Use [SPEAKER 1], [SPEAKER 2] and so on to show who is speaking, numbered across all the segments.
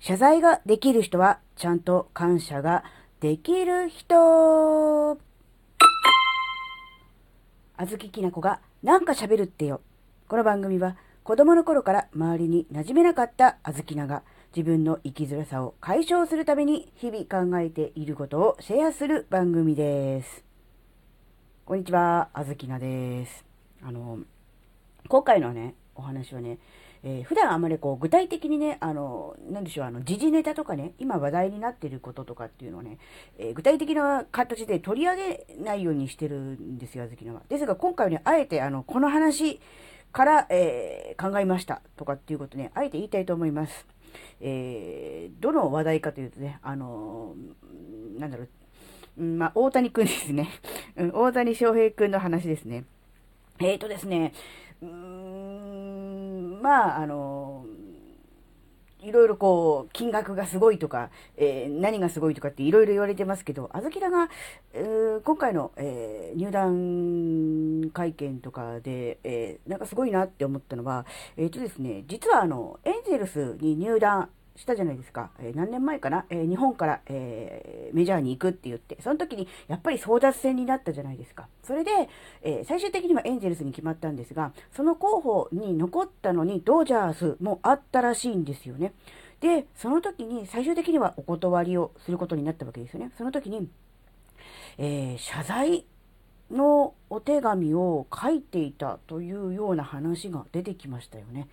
[SPEAKER 1] 謝罪ができる人はちゃんと感謝ができる人。あずききなこがなんか喋るってよ。この番組は子供の頃から周りに馴染めなかったあずきなが自分の生きづらさを解消するために日々考えていることをシェアする番組です。こんにちは、あずきなです。あの、今回のね、お話はね、えー、普段あまりこう具体的にね、あの、なんでしょう、あの、時事ネタとかね、今話題になっていることとかっていうのをね、えー、具体的な形で取り上げないようにしてるんですよ、あずきのは。ですが、今回はね、あえて、あの、この話から、えー、考えましたとかっていうことね、あえて言いたいと思います。え、どの話題かというとね、あのなんだろう、まあ、大谷くんですね。大谷翔平くんの話ですね。えーとですね、うーん、まあ、あの、いろいろこう、金額がすごいとか、えー、何がすごいとかっていろいろ言われてますけど、あずきらが、えー、今回の、えー、入団会見とかで、えなんかすごいなって思ったのは、えっ、とですね、実はあの、エンゼルスに入団したじゃないですか。えー、何年前かな、えー、日本から、えー、メジャーに行くって言って、その時にやっぱり争奪戦になったじゃないですか。それで、え最終的にはエンゼルスに決まったんですが、その候補に残ったのにドジャースもあったらしいんですよね。で、その時に最終的にはお断りをすることになったわけですよね。その時に、え謝罪のお手紙を書いていたというような話が出てきましたよね。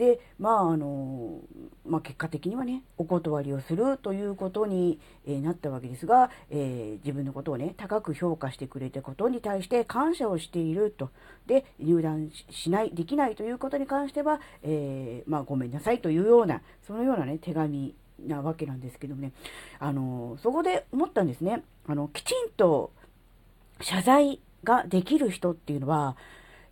[SPEAKER 1] で、まあ、あの、まあ、結果的にはね、お断りをするということに、え、なったわけですが、えー、自分のことをね、高く評価してくれたことに対して感謝をしていると。で、入団しない、できないということに関しては、えー、まあ、ごめんなさいというような、そのようなね、手紙なわけなんですけどね、あの、そこで思ったんですね。あの、きちんと謝罪ができる人っていうのは、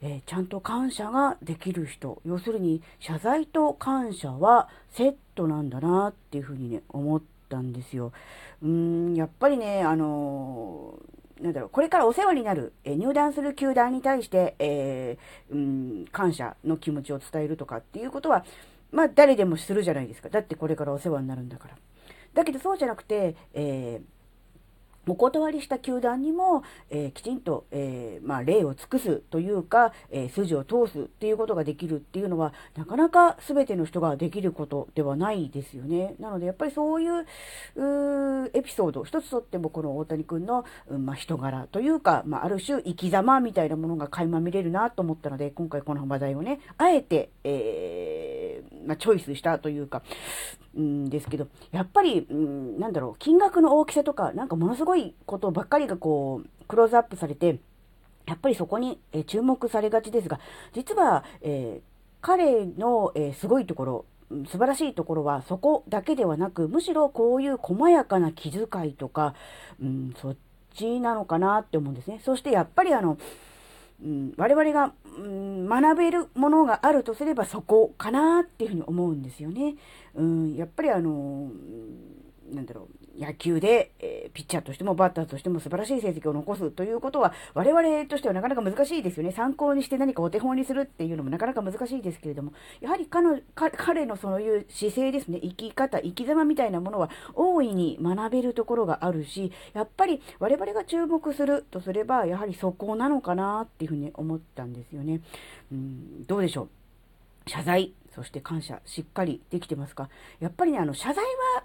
[SPEAKER 1] えー、ちゃんと感謝ができる人。要するに、謝罪と感謝はセットなんだなっていうふうにね、思ったんですよ。うーん、やっぱりね、あのー、なんだろう、これからお世話になる、え、入団する球団に対して、えー、うん、感謝の気持ちを伝えるとかっていうことは、まあ、誰でもするじゃないですか。だってこれからお世話になるんだから。だけどそうじゃなくて、えーお断りした球団にも、えー、きちんと、えー、まあ、礼を尽くすというか、えー、筋を通すっていうことができるっていうのは、なかなか全ての人ができることではないですよね。なので、やっぱりそういううエピソード、一つとってもこの大谷君の、うん、まあ、人柄というか、まあ、ある種生き様みたいなものが垣間見れるなと思ったので、今回この話題をね、あえて、えまあ、チョイスしたというか、んですけど、やっぱり、うん、なんだろう、金額の大きさとか、なんかものすごいことばっかりがこう、クローズアップされて、やっぱりそこに、え注目されがちですが、実は、えー、彼の、えー、すごいところ、素晴らしいところはそこだけではなく、むしろこういう細やかな気遣いとか、うん、そっちなのかなって思うんですね。そしてやっぱりあの、うん、我々が、うん、学べるものがあるとすればそこかなっていうふうに思うんですよね。うん、やっぱりあの、なんだろう、野球で、ピッチャーとしてもバッターとしても素晴らしい成績を残すということは、我々としてはなかなか難しいですよね。参考にして何かお手本にするっていうのもなかなか難しいですけれども、やはり彼彼のそういう姿勢ですね、生き方、生き様みたいなものは大いに学べるところがあるし、やっぱり我々が注目するとすれば、やはりそこなのかなっていうふうに思ったんですよね。うん、どうでしょう。謝罪、そして感謝、しっかりできてますか？やっぱりね、あの、謝罪は、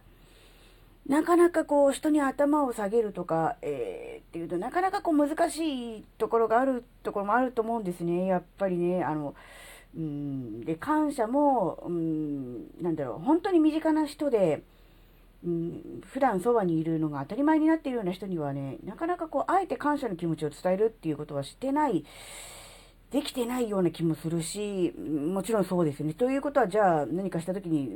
[SPEAKER 1] なかなかこう、人に頭を下げるとか、えー、っていうとなかなかこう、難しいところがあるところもあると思うんですね。やっぱりね、あの、うん、で、感謝も、うん、なんだろう、本当に身近な人で、うん、普段そばにいるのが当たり前になっているような人にはね、なかなかこう、あえて感謝の気持ちを伝えるっていうことはしてないできてないような気もするし、もちろんそうですね。ということは、じゃあ何かした時に、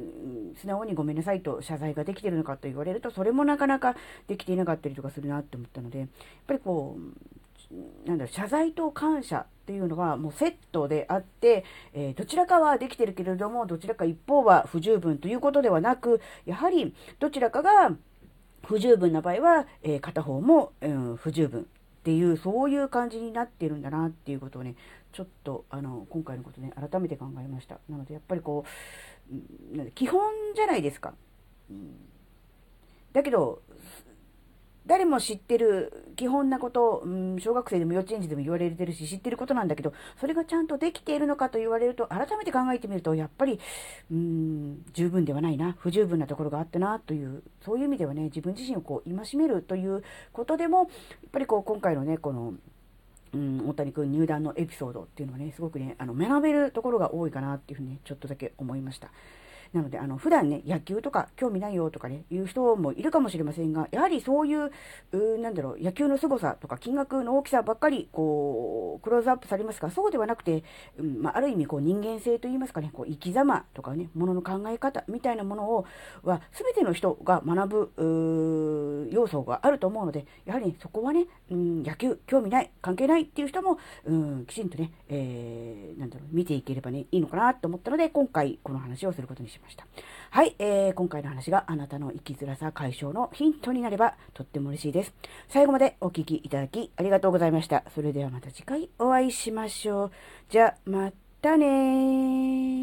[SPEAKER 1] 素直にごめんなさいと謝罪ができてるのかと言われると、それもなかなかできていなかったりとかするなって思ったので、やっぱりこう、なんだろ、謝罪と感謝っていうのはもうセットであって、えー、どちらかはできてるけれども、どちらか一方は不十分ということではなく、やはりどちらかが不十分な場合は、えー、片方も、うん、不十分っていう、そういう感じになってるんだなっていうことをね、ちょっとあの今回のことね改めて考えました。なのでやっぱりこう基本じゃないですか。うん、だけど、誰も知ってる基本なこと、うん、小学生でも幼稚園児でも言われてるし、知ってることなんだけど、それがちゃんとできているのかと言われると、改めて考えてみると、やっぱり、うん、十分ではないな、不十分なところがあったな、という、そういう意味ではね、自分自身をこう、戒めるということでも、やっぱりこう、今回のね、この、うん、大谷君入団のエピソードっていうのはね、すごくね、あの、学べるところが多いかなっていうふうにね、ちょっとだけ思いました。なので、あの、普段ね、野球とか興味ないよとかね、言う人もいるかもしれませんが、やはりそういう、うなんだろう、野球の凄さとか金額の大きさばっかり、こう、クローズアップされますが、そうではなくて、うん、まあ、ある意味、こう、人間性といいますかね、こう、生き様とかね、ものの考え方みたいなものを、は、すべての人が学ぶ、要素があると思うので、やはり、ね、そこはね、うん、野球、興味ない、関係ないっていう人も、うん、きちんとね、えー、なんだろう、見ていければね、いいのかなと思ったので、今回、この話をすることにしました。はい、えー、今回の話があなたの生きづらさ解消のヒントになればとっても嬉しいです。最後までお聴きいただきありがとうございました。それではまた次回お会いしましょう。じゃあ、またね